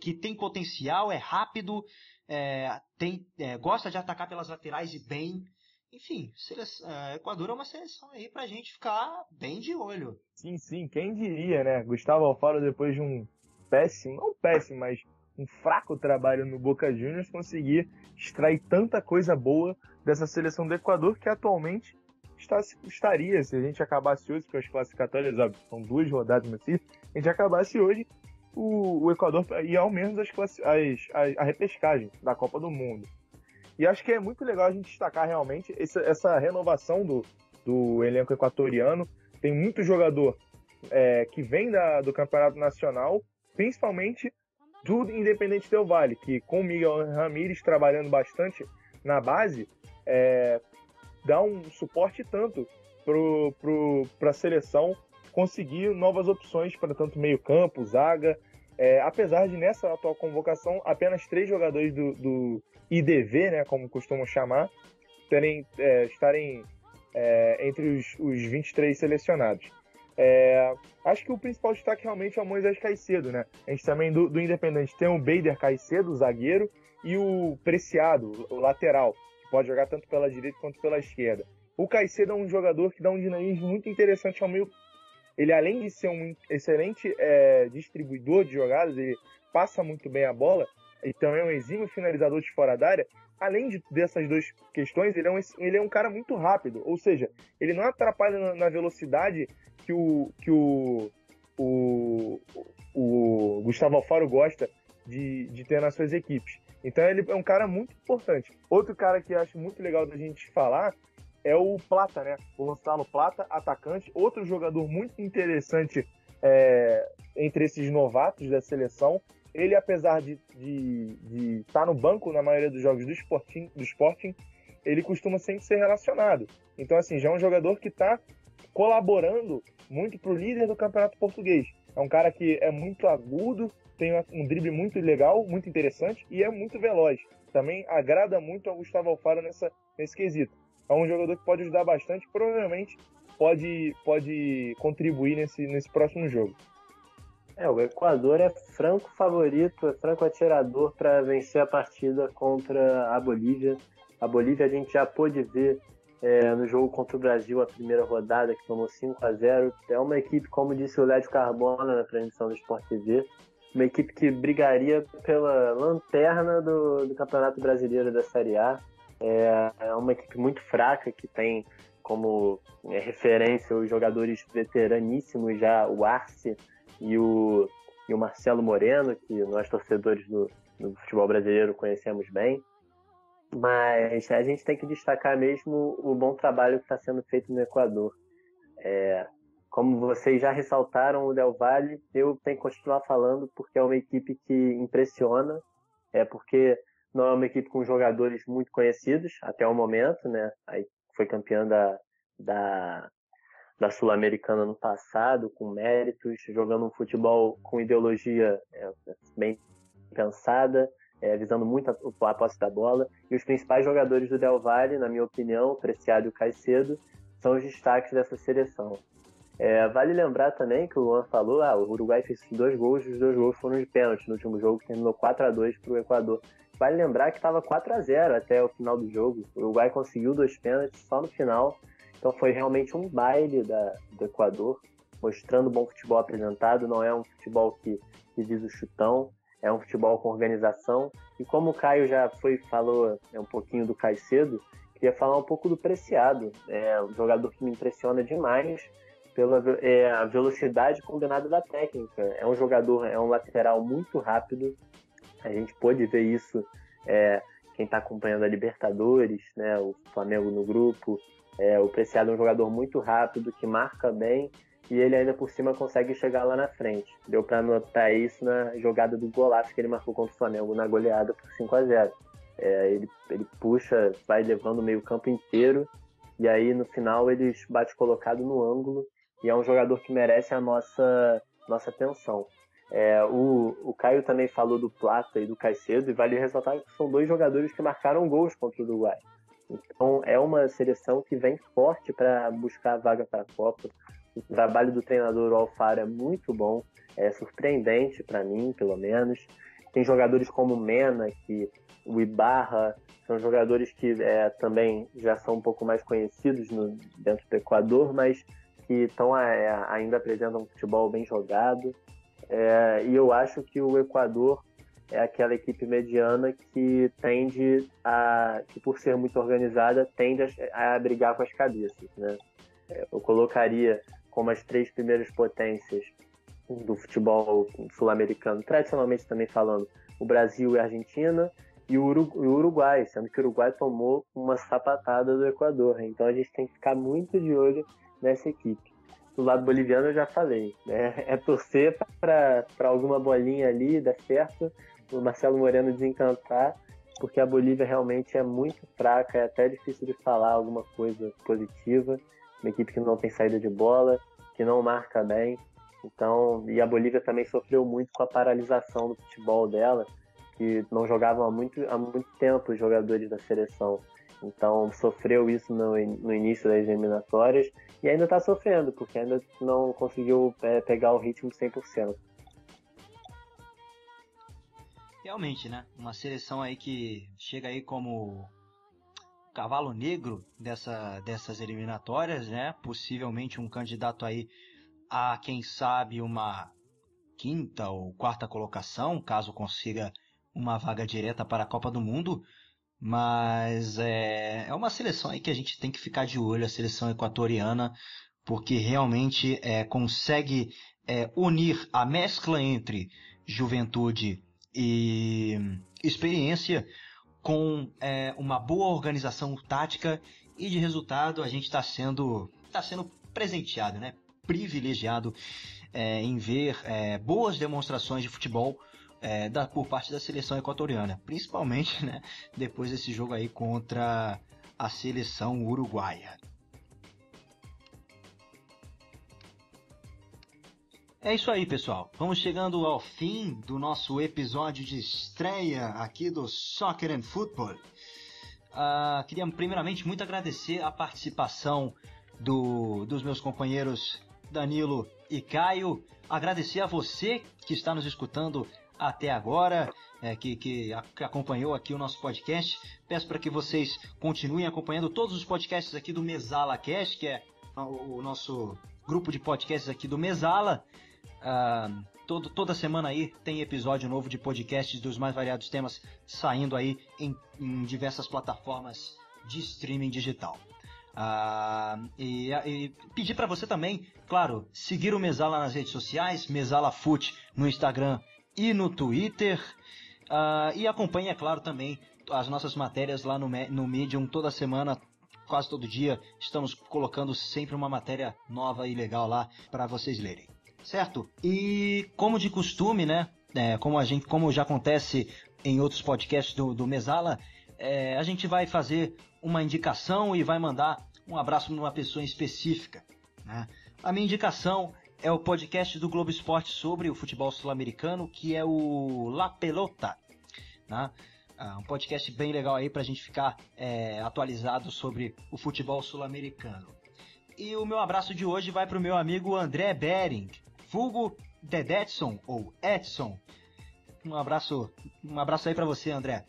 que tem potencial, é rápido, é, tem, é, gosta de atacar pelas laterais e bem. Enfim, seleção, é, Equador é uma seleção aí pra gente ficar bem de olho. Sim, sim, quem diria, né? Gustavo Alfaro, depois de um péssimo, não péssimo, mas um fraco trabalho no Boca Juniors, conseguir extrair tanta coisa boa dessa seleção do Equador que atualmente está, estaria, se a gente acabasse hoje, porque as classificatórias são duas rodadas, mas se a gente acabasse hoje, o, o Equador ia ao menos as, as, as, a repescagem da Copa do Mundo. E acho que é muito legal a gente destacar realmente essa, essa renovação do, do elenco equatoriano. Tem muito jogador é, que vem da, do Campeonato Nacional, principalmente do Independente Del Vale, que com o Miguel Ramírez trabalhando bastante na base, é, dá um suporte tanto para a seleção conseguir novas opções para tanto meio campo, zaga, é, apesar de nessa atual convocação apenas três jogadores do, do IDV, né, como costumam chamar, terem, é, estarem é, entre os, os 23 selecionados. É, acho que o principal destaque realmente é o Moisés Caicedo, né? A gente também do, do Independente tem o Bader Caicedo, o zagueiro, e o Preciado, o lateral, que pode jogar tanto pela direita quanto pela esquerda. O Caicedo é um jogador que dá um dinamismo muito interessante ao meio. Ele, além de ser um excelente é, distribuidor de jogadas, ele passa muito bem a bola e também é um exímio finalizador de fora da área. Além de, dessas duas questões, ele é, um, ele é um cara muito rápido, ou seja, ele não atrapalha na, na velocidade que o, que o, o, o Gustavo Alfaro gosta de, de ter nas suas equipes. Então ele é um cara muito importante. Outro cara que eu acho muito legal da gente falar é o Plata, né? O Gonçalo Plata, atacante, outro jogador muito interessante é, entre esses novatos da seleção. Ele, apesar de estar tá no banco na maioria dos jogos do Sporting, do Sporting, ele costuma sempre ser relacionado. Então, assim, já é um jogador que está colaborando muito pro líder do campeonato português. É um cara que é muito agudo, tem um drible muito legal, muito interessante e é muito veloz. Também agrada muito ao Gustavo Alfaro nessa, nesse quesito. É um jogador que pode ajudar bastante, provavelmente pode, pode contribuir nesse, nesse próximo jogo. É, o Equador é franco favorito, é franco atirador para vencer a partida contra a Bolívia. A Bolívia a gente já pôde ver é, no jogo contra o Brasil, a primeira rodada, que tomou 5 a 0 É uma equipe, como disse o Lédio Carbona na transmissão do Sport TV, uma equipe que brigaria pela lanterna do, do Campeonato Brasileiro da Série A. É, é uma equipe muito fraca, que tem como é, referência os jogadores veteraníssimos já, o Arce e o, e o Marcelo Moreno, que nós torcedores do, do futebol brasileiro conhecemos bem. Mas a gente tem que destacar mesmo o bom trabalho que está sendo feito no Equador. É, como vocês já ressaltaram o Del Valle, eu tenho que continuar falando porque é uma equipe que impressiona, é porque não é uma equipe com jogadores muito conhecidos até o momento, né? Aí foi campeã da, da, da Sul-Americana no passado, com méritos, jogando um futebol com ideologia é, bem pensada, é, visando muito a, a, posse da bola. E os principais jogadores do Del Valle, na minha opinião, Preciado e Caicedo, são os destaques dessa seleção. É, vale lembrar também que o Luan falou, ah, o Uruguai fez dois gols, os dois gols foram de pênalti no último jogo, que terminou 4 a 2 para o Equador. Vale lembrar que estava 4 a 0 até o final do jogo. O Uruguai conseguiu dois pênaltis só no final. Então foi realmente um baile da, do Equador, mostrando bom futebol apresentado. Não é um futebol que, que visa o chutão, é um futebol com organização. E como o Caio já foi falou é um pouquinho do Caicedo, queria falar um pouco do Preciado. É um jogador que me impressiona demais pela é, a velocidade combinada da técnica. É um jogador, é um lateral muito rápido. A gente pôde ver isso é, quem está acompanhando a Libertadores, né, o Flamengo no grupo. É, o Preciado é um jogador muito rápido, que marca bem e ele ainda por cima consegue chegar lá na frente. Deu para notar isso na jogada do golaço que ele marcou contra o Flamengo na goleada por 5 a 0 é, ele, ele puxa, vai levando o meio campo inteiro e aí no final ele bate colocado no ângulo e é um jogador que merece a nossa, nossa atenção. É, o, o Caio também falou do Plata e do Caicedo, e vale ressaltar que são dois jogadores que marcaram gols contra o Uruguai. Então é uma seleção que vem forte para buscar a vaga para a Copa. O trabalho do treinador Alfaro é muito bom, é surpreendente para mim, pelo menos. Tem jogadores como Mena, que o Ibarra, são jogadores que é, também já são um pouco mais conhecidos no, dentro do Equador, mas que tão, é, ainda apresentam um futebol bem jogado. É, e eu acho que o Equador é aquela equipe mediana que tende a, que por ser muito organizada, tende a, a brigar com as cabeças. Né? É, eu colocaria como as três primeiras potências do futebol sul-americano, tradicionalmente também falando, o Brasil e a Argentina, e o Uruguai, sendo que o Uruguai tomou uma sapatada do Equador. Então a gente tem que ficar muito de olho nessa equipe. Do lado boliviano eu já falei, né? é torcer para alguma bolinha ali, dar certo, o Marcelo Moreno desencantar, porque a Bolívia realmente é muito fraca, é até difícil de falar alguma coisa positiva. Uma equipe que não tem saída de bola, que não marca bem. Então, e a Bolívia também sofreu muito com a paralisação do futebol dela, que não jogavam há muito, há muito tempo os jogadores da seleção. Então sofreu isso no, no início das eliminatórias e ainda está sofrendo, porque ainda não conseguiu é, pegar o ritmo 100%. Realmente, né? Uma seleção aí que chega aí como cavalo negro dessa, dessas eliminatórias, né? Possivelmente um candidato aí a, quem sabe, uma quinta ou quarta colocação, caso consiga uma vaga direta para a Copa do Mundo. Mas é, é uma seleção aí que a gente tem que ficar de olho, a seleção equatoriana, porque realmente é, consegue é, unir a mescla entre juventude e experiência com é, uma boa organização tática e de resultado a gente está sendo, tá sendo presenteado, né? privilegiado é, em ver é, boas demonstrações de futebol é, da, por parte da seleção equatoriana, principalmente né, depois desse jogo aí contra a seleção uruguaia. É isso aí, pessoal. Vamos chegando ao fim do nosso episódio de estreia aqui do Soccer and Football. Uh, queria primeiramente muito agradecer a participação do, dos meus companheiros Danilo e Caio. Agradecer a você que está nos escutando até agora, é, que, que, que, acompanhou aqui o nosso podcast. Peço para que vocês continuem acompanhando todos os podcasts aqui do Mesala Cast, que é o, o nosso grupo de podcasts aqui do Mesala. Uh, todo, toda semana aí tem episódio novo de podcasts dos mais variados temas saindo aí em, em diversas plataformas de streaming digital. Uh, e, e, pedir para você também, claro, seguir o Mesala nas redes sociais, Mesala Foot no Instagram e no Twitter. Uh, e acompanhe, é claro, também as nossas matérias lá no, no Medium toda semana, quase todo dia. Estamos colocando sempre uma matéria nova e legal lá para vocês lerem. Certo? E como de costume, né? É, como a gente, como já acontece em outros podcasts do, do Mesala, é, a gente vai fazer uma indicação e vai mandar um abraço para uma pessoa específica. Né? A minha indicação é o podcast do Globo Esporte sobre o futebol sul-americano, que é o La Pelota. Né? Ah, um podcast bem legal aí para a gente ficar é, atualizado sobre o futebol sul-americano. E o meu abraço de hoje vai para o meu amigo André Bering, Fugo Dedetson ou Edson. Um abraço, um abraço aí para você, André.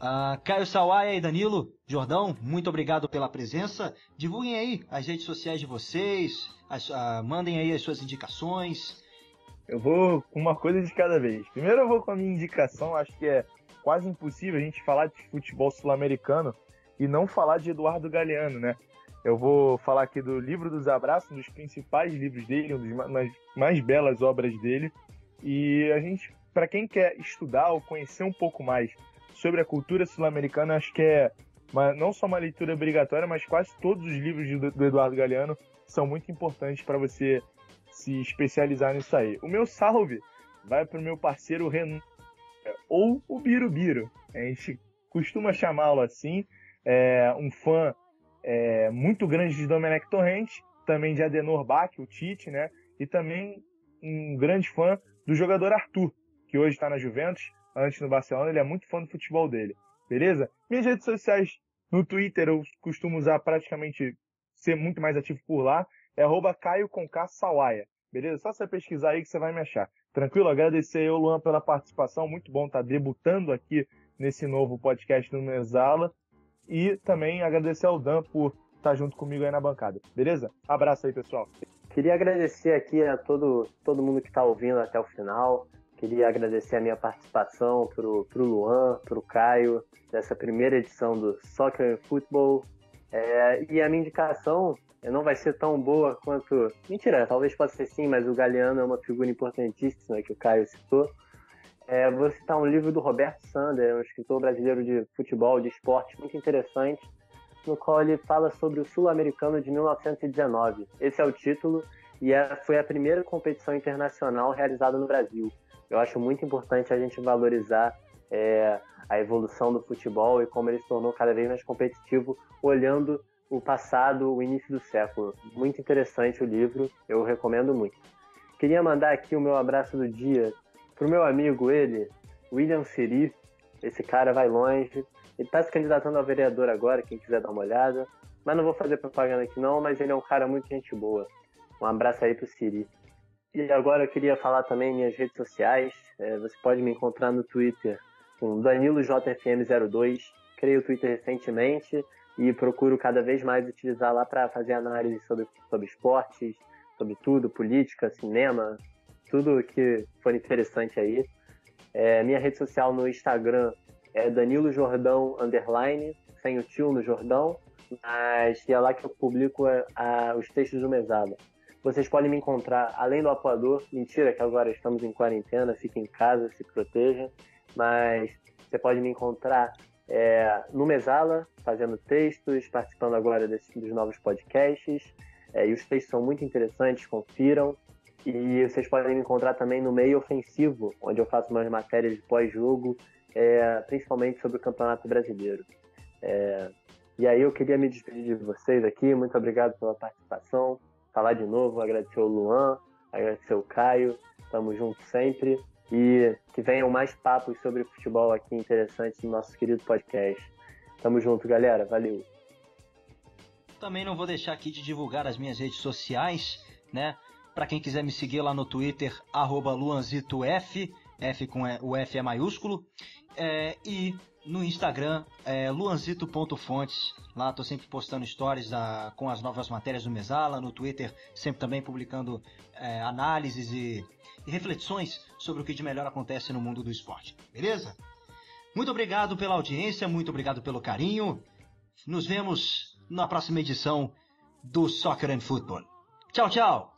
Uh, Caio Sawaia e Danilo Jordão, muito obrigado pela presença. Divulguem aí as redes sociais de vocês, as, uh, mandem aí as suas indicações. Eu vou com uma coisa de cada vez. Primeiro eu vou com a minha indicação, acho que é quase impossível a gente falar de futebol sul-americano e não falar de Eduardo Galeano, né? Eu vou falar aqui do Livro dos Abraços, um dos principais livros dele, uma das mais belas obras dele. E a gente, para quem quer estudar ou conhecer um pouco mais sobre a cultura sul-americana, acho que é uma, não só uma leitura obrigatória, mas quase todos os livros do, do Eduardo Galeano são muito importantes para você se especializar nisso aí. O meu salve vai para o meu parceiro Renan, ou o Birubiru. A gente costuma chamá-lo assim, é um fã é, muito grande de Domenech Torrente, também de Adenor Bach, o Tite, né? E também um grande fã do jogador Arthur, que hoje está na Juventus antes no Barcelona, ele é muito fã do futebol dele. Beleza? Minhas redes sociais no Twitter eu costumo usar praticamente ser muito mais ativo por lá. É arroba Caio. Beleza? Só você pesquisar aí que você vai me achar. Tranquilo? Agradecer ao Luan pela participação. Muito bom estar debutando aqui nesse novo podcast do Mesala. E também agradecer ao Dan por estar junto comigo aí na bancada. Beleza? Abraço aí, pessoal. Queria agradecer aqui a todo, todo mundo que está ouvindo até o final. Queria agradecer a minha participação pro, pro Luan, pro Caio, dessa primeira edição do Soccer and Football. É, e a minha indicação não vai ser tão boa quanto. Mentira, talvez possa ser sim, mas o Galeano é uma figura importantíssima que o Caio citou. É, vou citar um livro do Roberto Sander, um escritor brasileiro de futebol, de esporte, muito interessante, no qual ele fala sobre o Sul-Americano de 1919. Esse é o título e é, foi a primeira competição internacional realizada no Brasil. Eu acho muito importante a gente valorizar é, a evolução do futebol e como ele se tornou cada vez mais competitivo, olhando o passado, o início do século. Muito interessante o livro, eu recomendo muito. Queria mandar aqui o meu abraço do dia pro meu amigo, ele, William Siri. Esse cara vai longe. Ele está se candidatando a vereador agora, quem quiser dar uma olhada. Mas não vou fazer propaganda aqui não, mas ele é um cara muito gente boa. Um abraço aí pro Siri. E agora eu queria falar também minhas redes sociais. É, você pode me encontrar no Twitter com DaniloJFM02. Criei o Twitter recentemente e procuro cada vez mais utilizar lá para fazer análise sobre, sobre esportes, sobre tudo, política, cinema, tudo que for interessante aí. É, minha rede social no Instagram é Danilo Jordão Underline, sem o tio no Jordão, mas é lá que eu publico a, a, os textos do Mesada. Vocês podem me encontrar além do apoiador. Mentira que agora estamos em quarentena, fique em casa, se proteja. Mas você pode me encontrar é, no Mesala, fazendo textos, participando agora desse, dos novos podcasts. É, e os textos são muito interessantes, confiram. E vocês podem me encontrar também no Meio Ofensivo, onde eu faço umas matérias de pós-jogo, é, principalmente sobre o Campeonato Brasileiro. É, e aí eu queria me despedir de vocês aqui. Muito obrigado pela participação falar de novo, agradecer o Luan, agradecer o Caio, tamo junto sempre. E que venham mais papos sobre futebol aqui interessantes no nosso querido podcast. Tamo junto, galera. Valeu. Também não vou deixar aqui de divulgar as minhas redes sociais, né? Para quem quiser me seguir lá no Twitter, luanzitof, F com o F é maiúsculo. É, e no Instagram, é luanzito.fontes. Lá estou sempre postando stories com as novas matérias do Mesala. No Twitter, sempre também publicando é, análises e, e reflexões sobre o que de melhor acontece no mundo do esporte. Beleza? Muito obrigado pela audiência, muito obrigado pelo carinho. Nos vemos na próxima edição do Soccer and Football. Tchau, tchau!